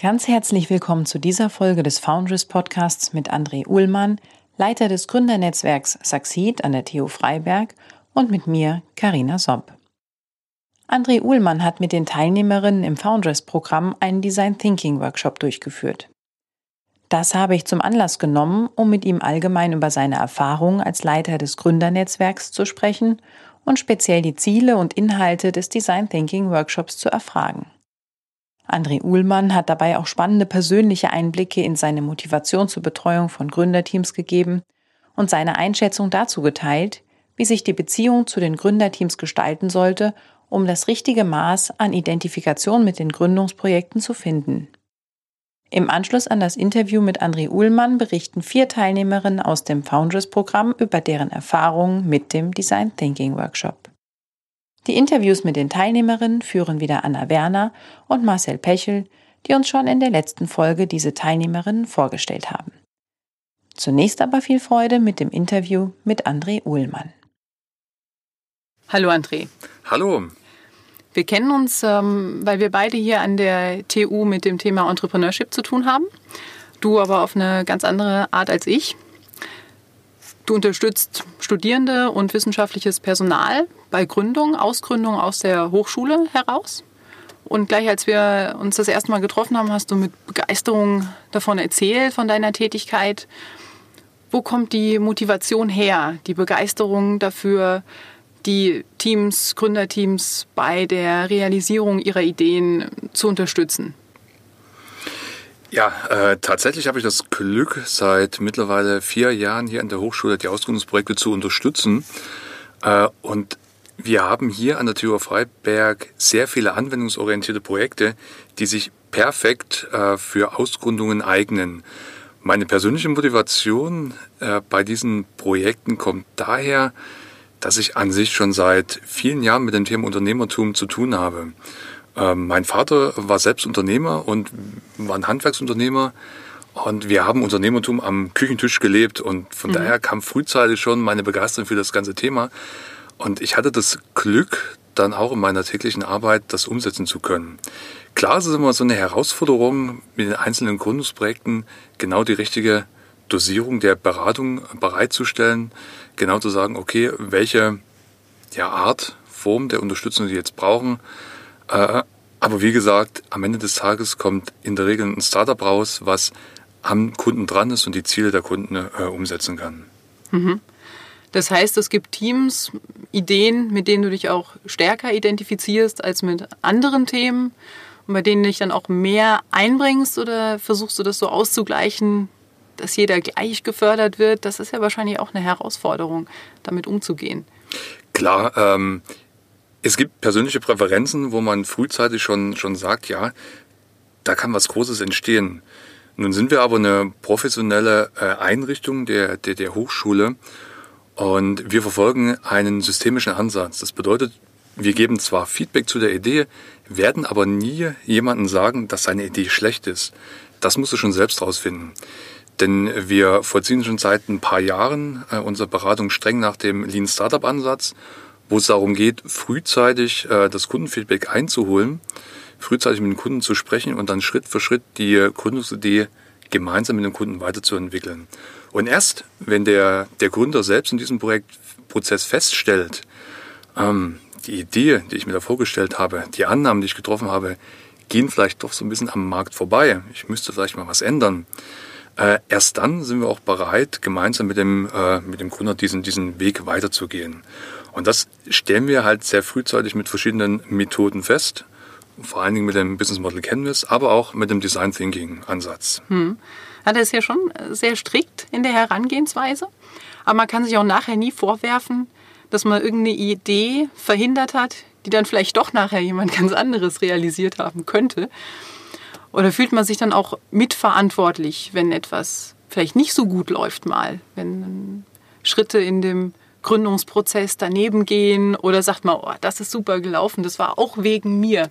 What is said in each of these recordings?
Ganz herzlich willkommen zu dieser Folge des Foundress Podcasts mit André Uhlmann, Leiter des Gründernetzwerks Succeed an der TU Freiberg und mit mir, Karina Sopp. André Uhlmann hat mit den Teilnehmerinnen im Foundress-Programm einen Design Thinking Workshop durchgeführt. Das habe ich zum Anlass genommen, um mit ihm allgemein über seine Erfahrungen als Leiter des Gründernetzwerks zu sprechen und speziell die Ziele und Inhalte des Design Thinking Workshops zu erfragen. André Uhlmann hat dabei auch spannende persönliche Einblicke in seine Motivation zur Betreuung von Gründerteams gegeben und seine Einschätzung dazu geteilt, wie sich die Beziehung zu den Gründerteams gestalten sollte, um das richtige Maß an Identifikation mit den Gründungsprojekten zu finden. Im Anschluss an das Interview mit André Uhlmann berichten vier Teilnehmerinnen aus dem Founders-Programm über deren Erfahrungen mit dem Design Thinking Workshop. Die Interviews mit den Teilnehmerinnen führen wieder Anna Werner und Marcel Pechel, die uns schon in der letzten Folge diese Teilnehmerinnen vorgestellt haben. Zunächst aber viel Freude mit dem Interview mit André Uhlmann. Hallo André. Hallo. Wir kennen uns, ähm, weil wir beide hier an der TU mit dem Thema Entrepreneurship zu tun haben. Du aber auf eine ganz andere Art als ich. Du unterstützt Studierende und wissenschaftliches Personal bei Gründung, Ausgründung aus der Hochschule heraus. Und gleich als wir uns das erste Mal getroffen haben, hast du mit Begeisterung davon erzählt, von deiner Tätigkeit. Wo kommt die Motivation her, die Begeisterung dafür, die Teams, Gründerteams bei der Realisierung ihrer Ideen zu unterstützen? Ja, äh, tatsächlich habe ich das Glück, seit mittlerweile vier Jahren hier an der Hochschule die Ausgründungsprojekte zu unterstützen. Äh, und wir haben hier an der TU Freiberg sehr viele anwendungsorientierte Projekte, die sich perfekt äh, für Ausgründungen eignen. Meine persönliche Motivation äh, bei diesen Projekten kommt daher, dass ich an sich schon seit vielen Jahren mit dem Thema Unternehmertum zu tun habe. Ähm, mein Vater war selbst Unternehmer und war ein Handwerksunternehmer. Und wir haben Unternehmertum am Küchentisch gelebt und von mhm. daher kam frühzeitig schon meine Begeisterung für das ganze Thema. Und ich hatte das Glück, dann auch in meiner täglichen Arbeit das umsetzen zu können. Klar, es ist immer so eine Herausforderung, mit den einzelnen Gründungsprojekten genau die richtige Dosierung der Beratung bereitzustellen, genau zu sagen, okay, welche ja, Art, Form der Unterstützung Sie jetzt brauchen, äh, aber wie gesagt, am Ende des Tages kommt in der Regel ein Startup raus, was am Kunden dran ist und die Ziele der Kunden äh, umsetzen kann. Mhm. Das heißt, es gibt Teams, Ideen, mit denen du dich auch stärker identifizierst als mit anderen Themen und bei denen du dich dann auch mehr einbringst oder versuchst du das so auszugleichen, dass jeder gleich gefördert wird? Das ist ja wahrscheinlich auch eine Herausforderung, damit umzugehen. Klar, ähm, es gibt persönliche Präferenzen, wo man frühzeitig schon, schon sagt, ja, da kann was Großes entstehen. Nun sind wir aber eine professionelle äh, Einrichtung der, der, der Hochschule und wir verfolgen einen systemischen Ansatz. Das bedeutet, wir geben zwar Feedback zu der Idee, werden aber nie jemandem sagen, dass seine Idee schlecht ist. Das musst du schon selbst rausfinden. Denn wir vollziehen schon seit ein paar Jahren äh, unsere Beratung streng nach dem Lean Startup Ansatz wo es darum geht, frühzeitig äh, das Kundenfeedback einzuholen, frühzeitig mit dem Kunden zu sprechen und dann Schritt für Schritt die Gründungsidee gemeinsam mit dem Kunden weiterzuentwickeln. Und erst, wenn der, der Gründer selbst in diesem Projektprozess feststellt, ähm, die Idee, die ich mir da vorgestellt habe, die Annahmen, die ich getroffen habe, gehen vielleicht doch so ein bisschen am Markt vorbei. Ich müsste vielleicht mal was ändern. Äh, erst dann sind wir auch bereit, gemeinsam mit dem, äh, mit dem Gründer diesen, diesen Weg weiterzugehen. Und das stellen wir halt sehr frühzeitig mit verschiedenen Methoden fest. Vor allen Dingen mit dem Business Model Canvas, aber auch mit dem Design Thinking Ansatz. Hm. Ja, das ist ja schon sehr strikt in der Herangehensweise. Aber man kann sich auch nachher nie vorwerfen, dass man irgendeine Idee verhindert hat, die dann vielleicht doch nachher jemand ganz anderes realisiert haben könnte? Oder fühlt man sich dann auch mitverantwortlich, wenn etwas vielleicht nicht so gut läuft mal, wenn Schritte in dem Gründungsprozess daneben gehen oder sagt man, oh, das ist super gelaufen, das war auch wegen mir?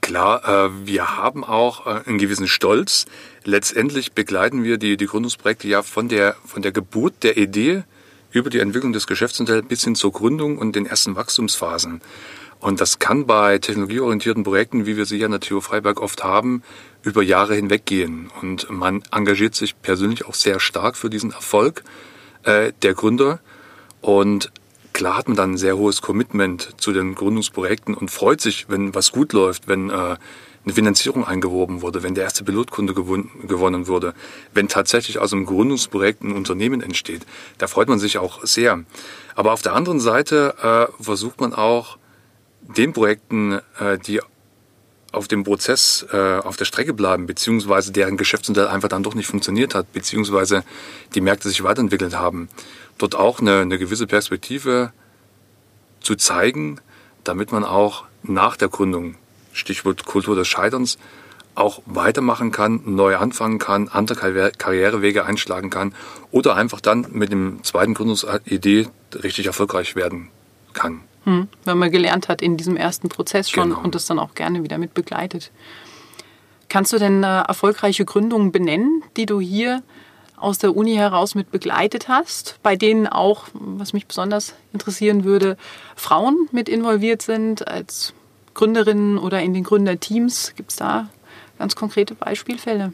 Klar, äh, wir haben auch äh, einen gewissen Stolz. Letztendlich begleiten wir die, die Gründungsprojekte ja von der, von der Geburt der Idee über die Entwicklung des Geschäftsmodells bis hin zur Gründung und den ersten Wachstumsphasen. Und das kann bei technologieorientierten Projekten, wie wir sie hier an der TU Freiberg oft haben, über Jahre hinweg gehen. Und man engagiert sich persönlich auch sehr stark für diesen Erfolg äh, der Gründer. Und klar hat man dann ein sehr hohes Commitment zu den Gründungsprojekten und freut sich, wenn was gut läuft, wenn äh, eine Finanzierung eingeworben wurde, wenn der erste Pilotkunde gewon gewonnen wurde, wenn tatsächlich aus einem Gründungsprojekt ein Unternehmen entsteht. Da freut man sich auch sehr. Aber auf der anderen Seite äh, versucht man auch den Projekten, äh, die auf dem Prozess äh, auf der Strecke bleiben, beziehungsweise deren Geschäftsmodell einfach dann doch nicht funktioniert hat, beziehungsweise die Märkte sich weiterentwickelt haben, dort auch eine, eine gewisse Perspektive zu zeigen, damit man auch nach der Gründung, Stichwort Kultur des Scheiterns, auch weitermachen kann, neu anfangen kann, andere Karrierewege einschlagen kann oder einfach dann mit dem zweiten Gründungsidee richtig erfolgreich werden kann. Hm, weil man gelernt hat in diesem ersten Prozess schon genau. und das dann auch gerne wieder mit begleitet. Kannst du denn äh, erfolgreiche Gründungen benennen, die du hier aus der Uni heraus mit begleitet hast, bei denen auch, was mich besonders interessieren würde, Frauen mit involviert sind als Gründerinnen oder in den Gründerteams? Gibt es da ganz konkrete Beispielfälle?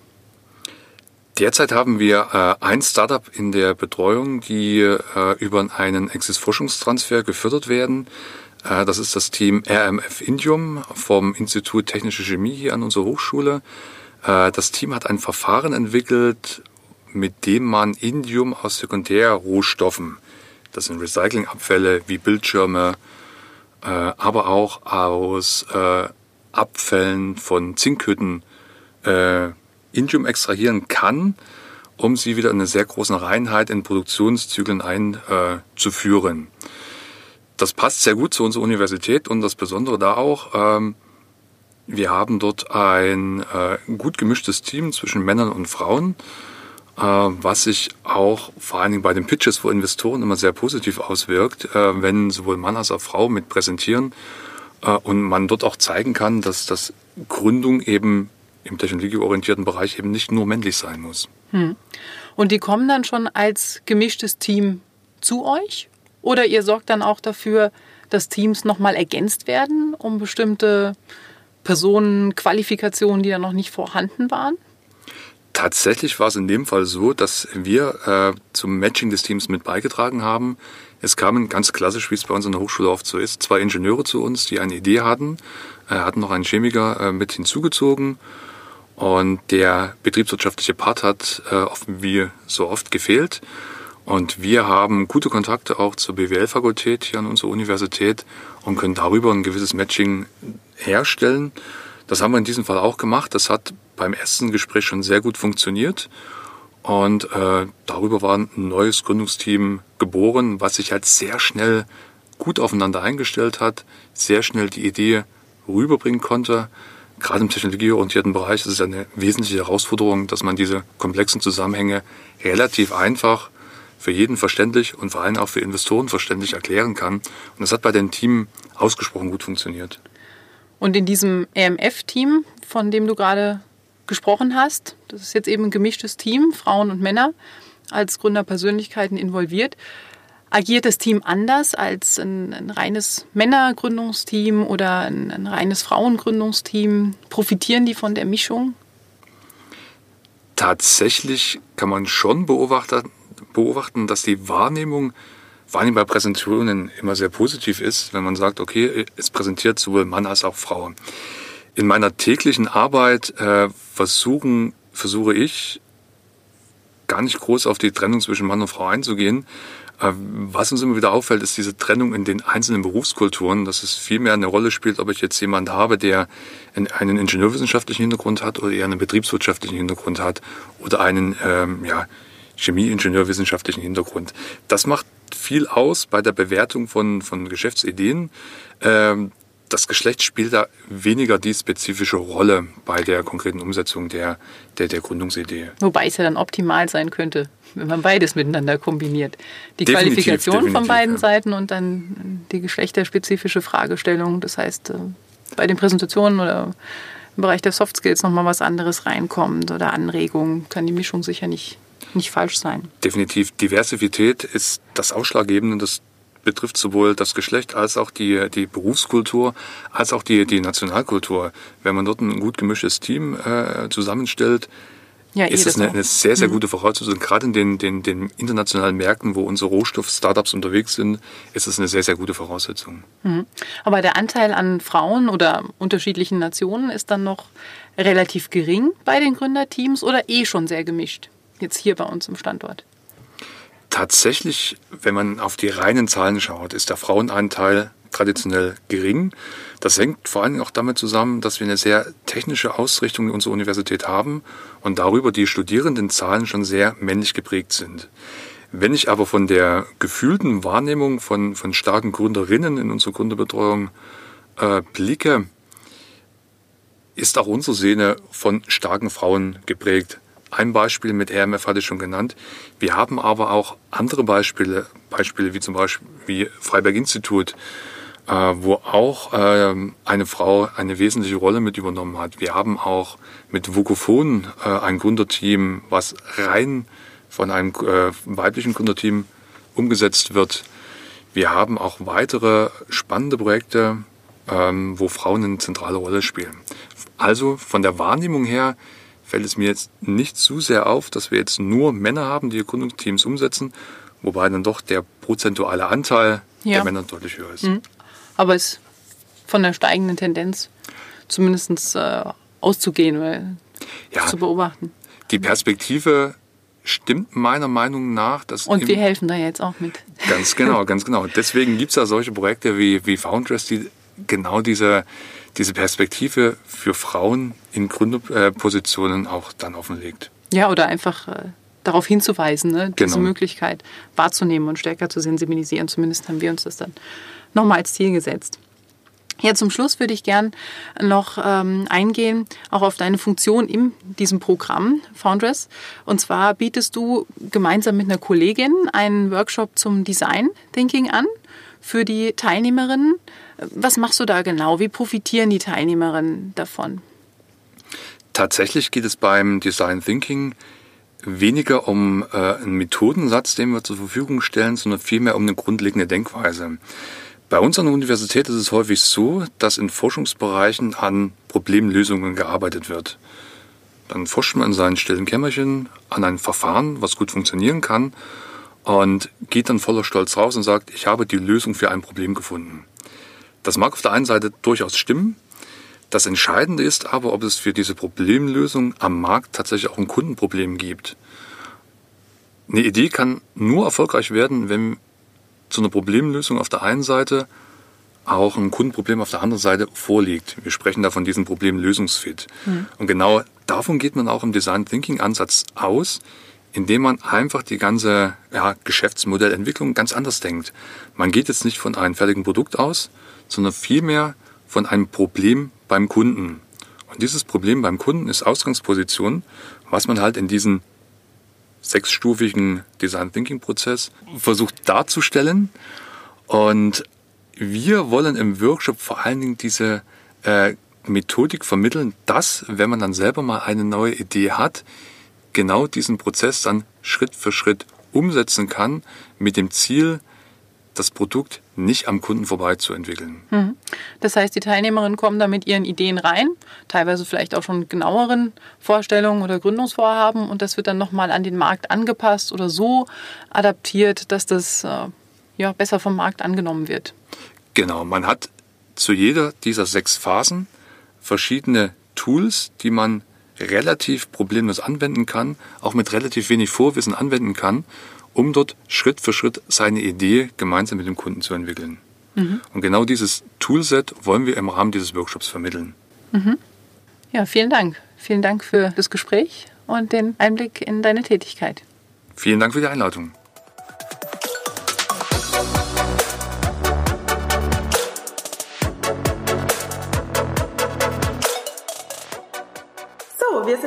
Derzeit haben wir äh, ein Startup in der Betreuung, die äh, über einen Exis-Forschungstransfer gefördert werden. Äh, das ist das Team RMF Indium vom Institut Technische Chemie hier an unserer Hochschule. Äh, das Team hat ein Verfahren entwickelt, mit dem man Indium aus Sekundärrohstoffen, das sind Recyclingabfälle wie Bildschirme, äh, aber auch aus äh, Abfällen von Zinkhütten, äh, Indium extrahieren kann, um sie wieder in eine sehr großen Reinheit in Produktionszyklen einzuführen. das passt sehr gut zu unserer Universität und das Besondere da auch, ähm, wir haben dort ein äh, gut gemischtes Team zwischen Männern und Frauen, äh, was sich auch vor allen Dingen bei den Pitches vor Investoren immer sehr positiv auswirkt, äh, wenn sowohl Mann als auch Frau mit präsentieren und man dort auch zeigen kann, dass das Gründung eben im technologieorientierten Bereich eben nicht nur männlich sein muss. Hm. Und die kommen dann schon als gemischtes Team zu euch? Oder ihr sorgt dann auch dafür, dass Teams nochmal ergänzt werden, um bestimmte Personen, Qualifikationen, die da noch nicht vorhanden waren? Tatsächlich war es in dem Fall so, dass wir äh, zum Matching des Teams mit beigetragen haben. Es kamen ganz klassisch, wie es bei uns in der Hochschule oft so ist, zwei Ingenieure zu uns, die eine Idee hatten, äh, hatten noch einen Chemiker äh, mit hinzugezogen und der betriebswirtschaftliche Part hat äh, wie so oft gefehlt. Und wir haben gute Kontakte auch zur BWL-Fakultät hier an unserer Universität und können darüber ein gewisses Matching herstellen. Das haben wir in diesem Fall auch gemacht. Das hat beim ersten Gespräch schon sehr gut funktioniert. Und äh, darüber war ein neues Gründungsteam geboren, was sich halt sehr schnell gut aufeinander eingestellt hat, sehr schnell die Idee rüberbringen konnte gerade im technologieorientierten Bereich ist es eine wesentliche Herausforderung, dass man diese komplexen Zusammenhänge relativ einfach für jeden verständlich und vor allem auch für Investoren verständlich erklären kann. Und das hat bei den Teams ausgesprochen gut funktioniert. Und in diesem EMF-Team, von dem du gerade gesprochen hast, das ist jetzt eben ein gemischtes Team, Frauen und Männer als Gründerpersönlichkeiten involviert. Agiert das Team anders als ein, ein reines Männergründungsteam oder ein, ein reines Frauengründungsteam? Profitieren die von der Mischung? Tatsächlich kann man schon beobachten, beobachten dass die Wahrnehmung allem bei Präsentationen immer sehr positiv ist, wenn man sagt, okay, es präsentiert sowohl Mann als auch Frau. In meiner täglichen Arbeit äh, versuchen, versuche ich gar nicht groß auf die Trennung zwischen Mann und Frau einzugehen, äh, was uns immer wieder auffällt, ist diese Trennung in den einzelnen Berufskulturen, dass es viel mehr eine Rolle spielt, ob ich jetzt jemanden habe, der einen ingenieurwissenschaftlichen Hintergrund hat oder eher einen betriebswirtschaftlichen Hintergrund hat oder einen ähm, ja, Chemie-Ingenieurwissenschaftlichen Hintergrund. Das macht viel aus bei der Bewertung von, von Geschäftsideen. Ähm, das Geschlecht spielt da weniger die spezifische Rolle bei der konkreten Umsetzung der, der, der Gründungsidee. Wobei es ja dann optimal sein könnte, wenn man beides miteinander kombiniert. Die definitiv, Qualifikation definitiv, von beiden ja. Seiten und dann die geschlechterspezifische Fragestellung. Das heißt, äh, bei den Präsentationen oder im Bereich der Soft Skills nochmal was anderes reinkommt oder Anregungen, kann die Mischung sicher nicht, nicht falsch sein. Definitiv. Diversität ist das Ausschlaggebende, das betrifft sowohl das Geschlecht als auch die, die Berufskultur, als auch die, die Nationalkultur. Wenn man dort ein gut gemischtes Team äh, zusammenstellt, ja, ist das eine, eine, sehr, sehr mhm. gute Voraussetzung. Gerade in den, den, den internationalen Märkten, wo unsere Rohstoff-Startups unterwegs sind, ist das eine sehr, sehr gute Voraussetzung. Mhm. Aber der Anteil an Frauen oder unterschiedlichen Nationen ist dann noch relativ gering bei den Gründerteams oder eh schon sehr gemischt, jetzt hier bei uns im Standort? Tatsächlich, wenn man auf die reinen Zahlen schaut, ist der Frauenanteil traditionell gering. Das hängt vor allem auch damit zusammen, dass wir eine sehr technische Ausrichtung in unserer Universität haben und darüber die Studierendenzahlen schon sehr männlich geprägt sind. Wenn ich aber von der gefühlten Wahrnehmung von, von starken Gründerinnen in unserer Gründerbetreuung äh, blicke, ist auch unsere Szene von starken Frauen geprägt. Ein Beispiel mit RMF hatte ich schon genannt. Wir haben aber auch andere Beispiele, Beispiele wie zum Beispiel wie Freiberg Institut, äh, wo auch äh, eine Frau eine wesentliche Rolle mit übernommen hat. Wir haben auch mit Vokophon äh, ein Gründerteam, was rein von einem äh, weiblichen Gründerteam umgesetzt wird. Wir haben auch weitere spannende Projekte, ähm, wo Frauen eine zentrale Rolle spielen. Also von der Wahrnehmung her fällt es mir jetzt nicht zu sehr auf, dass wir jetzt nur Männer haben, die Gründungsteams umsetzen, wobei dann doch der prozentuale Anteil ja. der Männer deutlich höher ist. Mhm. Aber es ist von der steigenden Tendenz zumindest äh, auszugehen, weil ja, zu beobachten. Die Perspektive stimmt meiner Meinung nach. Dass Und wir helfen da jetzt auch mit. Ganz genau, ganz genau. Deswegen gibt es ja solche Projekte wie, wie Foundress, die genau diese, diese Perspektive für Frauen in Gründerpositionen auch dann offenlegt. Ja, oder einfach äh, darauf hinzuweisen, ne, diese genau. Möglichkeit wahrzunehmen und stärker zu sensibilisieren. Zumindest haben wir uns das dann nochmal als Ziel gesetzt. Ja, zum Schluss würde ich gern noch ähm, eingehen, auch auf deine Funktion in diesem Programm Foundress. Und zwar bietest du gemeinsam mit einer Kollegin einen Workshop zum Design Thinking an für die Teilnehmerinnen. Was machst du da genau? Wie profitieren die Teilnehmerinnen davon? Tatsächlich geht es beim Design Thinking weniger um äh, einen Methodensatz, den wir zur Verfügung stellen, sondern vielmehr um eine grundlegende Denkweise. Bei uns an der Universität ist es häufig so, dass in Forschungsbereichen an Problemlösungen gearbeitet wird. Dann forscht man in seinen stillen Kämmerchen an ein Verfahren, was gut funktionieren kann, und geht dann voller Stolz raus und sagt, ich habe die Lösung für ein Problem gefunden. Das mag auf der einen Seite durchaus stimmen. Das Entscheidende ist aber, ob es für diese Problemlösung am Markt tatsächlich auch ein Kundenproblem gibt. Eine Idee kann nur erfolgreich werden, wenn zu einer Problemlösung auf der einen Seite auch ein Kundenproblem auf der anderen Seite vorliegt. Wir sprechen da von diesem Problem Lösungsfit. Mhm. Und genau davon geht man auch im Design Thinking Ansatz aus, indem man einfach die ganze ja, Geschäftsmodellentwicklung ganz anders denkt. Man geht jetzt nicht von einem fertigen Produkt aus, sondern vielmehr von einem Problem beim Kunden. Und dieses Problem beim Kunden ist Ausgangsposition, was man halt in diesem sechsstufigen Design Thinking Prozess versucht darzustellen. Und wir wollen im Workshop vor allen Dingen diese äh, Methodik vermitteln, dass, wenn man dann selber mal eine neue Idee hat, genau diesen Prozess dann Schritt für Schritt umsetzen kann mit dem Ziel, das Produkt nicht am Kunden vorbei zu entwickeln. Mhm. Das heißt, die Teilnehmerinnen kommen da mit ihren Ideen rein, teilweise vielleicht auch schon genaueren Vorstellungen oder Gründungsvorhaben und das wird dann nochmal an den Markt angepasst oder so adaptiert, dass das äh, ja, besser vom Markt angenommen wird. Genau, man hat zu jeder dieser sechs Phasen verschiedene Tools, die man relativ problemlos anwenden kann, auch mit relativ wenig Vorwissen anwenden kann um dort Schritt für Schritt seine Idee gemeinsam mit dem Kunden zu entwickeln. Mhm. Und genau dieses Toolset wollen wir im Rahmen dieses Workshops vermitteln. Mhm. Ja, vielen Dank. Vielen Dank für das Gespräch und den Einblick in deine Tätigkeit. Vielen Dank für die Einladung.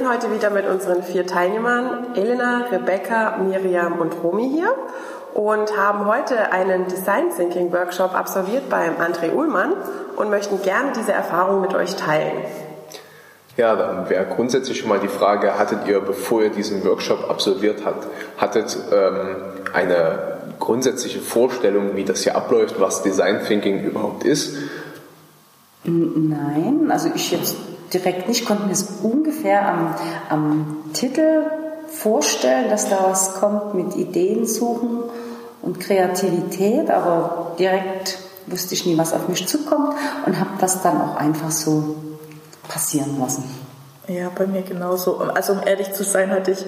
Sind heute wieder mit unseren vier Teilnehmern, Elena, Rebecca, Miriam und Romy hier und haben heute einen Design Thinking Workshop absolviert beim André Uhlmann und möchten gerne diese Erfahrung mit euch teilen. Ja, dann wäre grundsätzlich schon mal die Frage, hattet ihr, bevor ihr diesen Workshop absolviert habt, hattet ähm, eine grundsätzliche Vorstellung, wie das hier abläuft, was Design Thinking überhaupt ist? Nein, also ich jetzt direkt nicht, konnte mir es ungefähr am, am Titel vorstellen, dass da was kommt mit Ideen suchen und Kreativität, aber direkt wusste ich nie, was auf mich zukommt und habe das dann auch einfach so passieren lassen. Ja, bei mir genauso. Also um ehrlich zu sein, hatte ich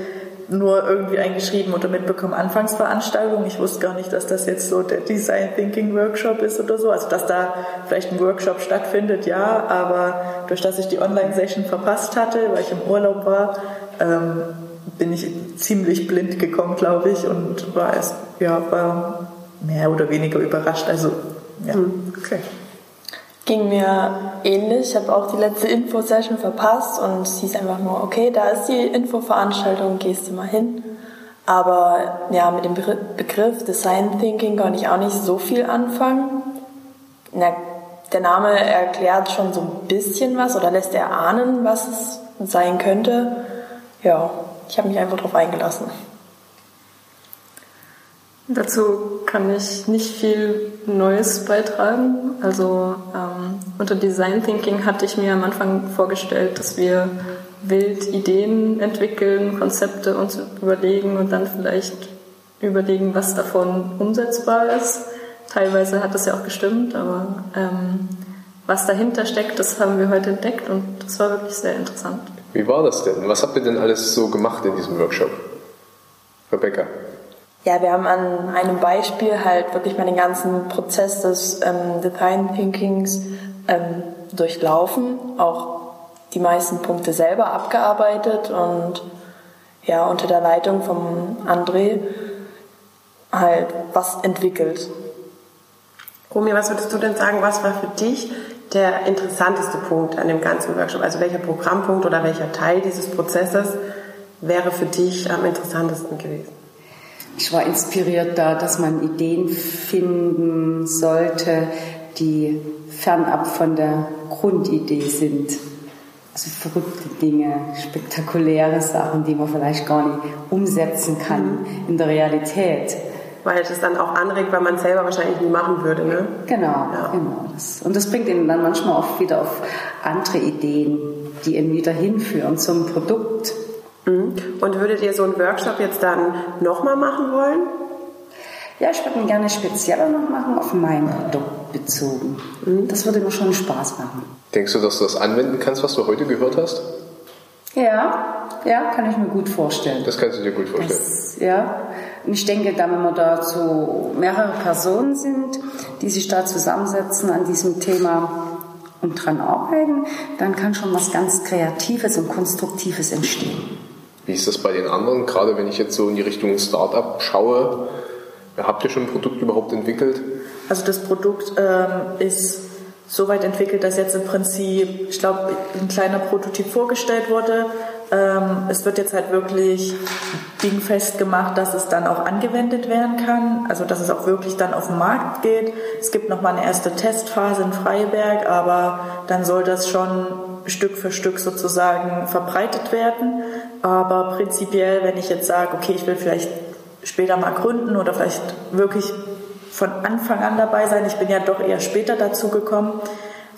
nur irgendwie eingeschrieben oder mitbekommen Anfangsveranstaltung. Ich wusste gar nicht, dass das jetzt so der Design Thinking Workshop ist oder so. Also dass da vielleicht ein Workshop stattfindet, ja, aber durch dass ich die Online-Session verpasst hatte, weil ich im Urlaub war, ähm, bin ich ziemlich blind gekommen, glaube ich, und war erst, ja, war mehr oder weniger überrascht. Also, ja, Hm. okay. Ging mir ähnlich. Ich habe auch die letzte Info-Session verpasst und hieß einfach nur, okay, da ist die Infoveranstaltung, gehst du mal hin. Aber ja, mit dem Begr- Begriff Design Thinking konnte ich auch nicht so viel anfangen. Na, der Name erklärt schon so ein bisschen was oder lässt erahnen, was es sein könnte. Ja, ich habe mich einfach darauf eingelassen. Dazu kann ich nicht viel Neues beitragen. Also ähm, unter Design Thinking hatte ich mir am Anfang vorgestellt, dass wir wild Ideen entwickeln, Konzepte uns überlegen und dann vielleicht überlegen, was davon umsetzbar ist. Teilweise hat das ja auch gestimmt, aber ähm, was dahinter steckt, das haben wir heute entdeckt und das war wirklich sehr interessant. Wie war das denn? Was habt ihr denn alles so gemacht in diesem Workshop? Rebecca. Ja, wir haben an einem Beispiel halt wirklich mal den ganzen Prozess des ähm, Design Thinkings ähm, durchlaufen, auch die meisten Punkte selber abgearbeitet und ja, unter der Leitung vom André halt was entwickelt. Romy, was würdest du denn sagen, was war für dich der interessanteste Punkt an dem ganzen Workshop? Also welcher Programmpunkt oder welcher Teil dieses Prozesses wäre für dich am interessantesten gewesen? Ich war inspiriert da, dass man Ideen finden sollte, die fernab von der Grundidee sind. Also verrückte Dinge, spektakuläre Sachen, die man vielleicht gar nicht umsetzen kann in der Realität. Weil das dann auch anregt, weil man es selber wahrscheinlich nie machen würde, ne? Genau, Ja. genau. Das, und das bringt ihn dann manchmal auch wieder auf andere Ideen, die ihn wieder hinführen zum Produkt. Mhm. Und würdet ihr so einen Workshop jetzt dann nochmal machen wollen? Ja, ich würde ihn gerne spezieller noch machen, auf mein Produkt bezogen. Das würde mir schon Spaß machen. Denkst du, dass du das anwenden kannst, was du heute gehört hast? Ja, ja, kann ich mir gut vorstellen. Das kannst du dir gut vorstellen. Das, ja, und ich denke, da wenn wir da so mehrere Personen sind, die sich da zusammensetzen an diesem Thema und dran arbeiten, dann kann schon was ganz Kreatives und Konstruktives entstehen. Wie ist das bei den anderen? Gerade wenn ich jetzt so in die Richtung Startup schaue, habt ihr schon ein Produkt überhaupt entwickelt? Also das Produkt ähm, ist so weit entwickelt, dass jetzt im Prinzip, ich glaube, ein kleiner Prototyp vorgestellt wurde. Ähm, es wird jetzt halt wirklich dingfest gemacht, dass es dann auch angewendet werden kann, also dass es auch wirklich dann auf den Markt geht. Es gibt nochmal eine erste Testphase in Freiberg, aber dann soll das schon Stück für Stück sozusagen verbreitet werden. Aber prinzipiell, wenn ich jetzt sage, okay, ich will vielleicht später mal gründen oder vielleicht wirklich von Anfang an dabei sein. Ich bin ja doch eher später dazu gekommen.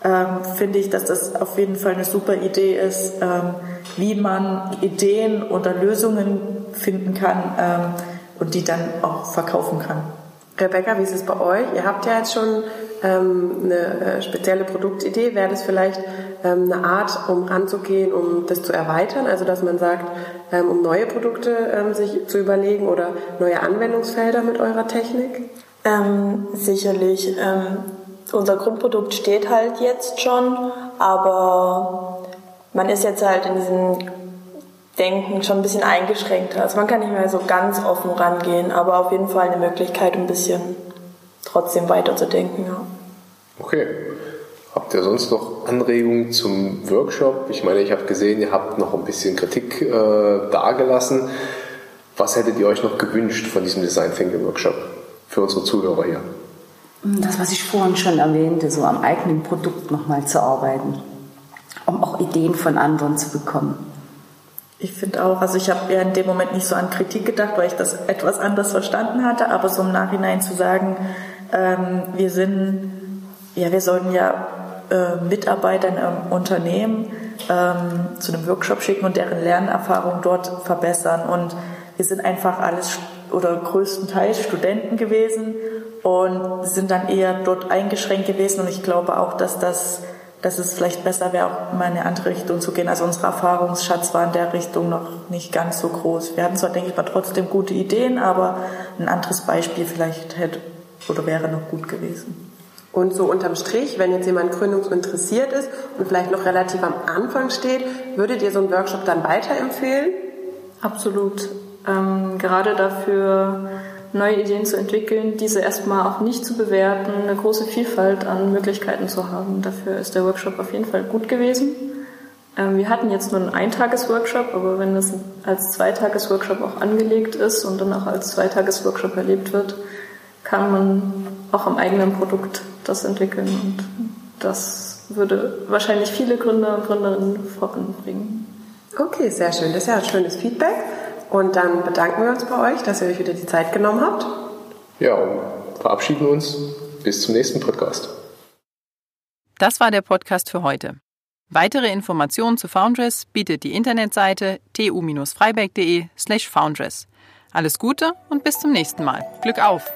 Ähm, finde ich, dass das auf jeden Fall eine super Idee ist, ähm, wie man Ideen oder Lösungen finden kann ähm, und die dann auch verkaufen kann. Rebecca, wie ist es bei euch? Ihr habt ja jetzt schon ähm, eine äh, spezielle Produktidee. Wäre das vielleicht eine Art, um ranzugehen, um das zu erweitern? Also, dass man sagt, ähm, um neue Produkte ähm, sich zu überlegen oder neue Anwendungsfelder mit eurer Technik? Ähm, sicherlich. Ähm, unser Grundprodukt steht halt jetzt schon, aber man ist jetzt halt in diesem Denken schon ein bisschen eingeschränkter. Also man kann nicht mehr so ganz offen rangehen, aber auf jeden Fall eine Möglichkeit, ein bisschen trotzdem weiterzudenken. Ja. Okay. Habt ihr sonst noch Anregungen zum Workshop? Ich meine, ich habe gesehen, ihr habt noch ein bisschen Kritik äh, dargelassen. Was hättet ihr euch noch gewünscht von diesem Design Thinking Workshop für unsere Zuhörer hier? Das, was ich vorhin schon erwähnte, so am eigenen Produkt nochmal zu arbeiten, um auch Ideen von anderen zu bekommen. Ich finde auch, also ich habe ja in dem Moment nicht so an Kritik gedacht, weil ich das etwas anders verstanden hatte, aber so im Nachhinein zu sagen, ähm, wir sind, ja, wir sollten ja äh, Mitarbeiter Unternehmen ähm, zu einem Workshop schicken und deren Lernerfahrung dort verbessern. Und wir sind einfach alles oder größtenteils Studenten gewesen und sind dann eher dort eingeschränkt gewesen. Und ich glaube auch, dass das dass es vielleicht besser wäre, auch mal in eine andere Richtung zu gehen. Also unser Erfahrungsschatz war in der Richtung noch nicht ganz so groß. Wir hatten zwar, denke ich mal, trotzdem gute Ideen, aber ein anderes Beispiel vielleicht hätte oder wäre noch gut gewesen. Und so unterm Strich, wenn jetzt jemand gründungsinteressiert ist und vielleicht noch relativ am Anfang steht, würdet ihr so einen Workshop dann weiterempfehlen? Absolut. Ähm, gerade dafür neue Ideen zu entwickeln, diese erstmal auch nicht zu bewerten, eine große Vielfalt an Möglichkeiten zu haben. Dafür ist der Workshop auf jeden Fall gut gewesen. Ähm, wir hatten jetzt nur einen Eintages-Workshop, aber wenn das als Zweitages-Workshop auch angelegt ist und dann auch als Zweitages-Workshop erlebt wird, kann man auch am eigenen Produkt das entwickeln und das würde wahrscheinlich viele Gründer und Gründerinnen voranbringen. Okay, sehr schön. Das ist ja ein schönes Feedback. Und dann bedanken wir uns bei euch, dass ihr euch wieder die Zeit genommen habt. Ja, und verabschieden uns. Bis zum nächsten Podcast. Das war der Podcast für heute. Weitere Informationen zu Foundress bietet die Internetseite tu-freiberg.de slash foundress. Alles Gute und bis zum nächsten Mal. Glück auf!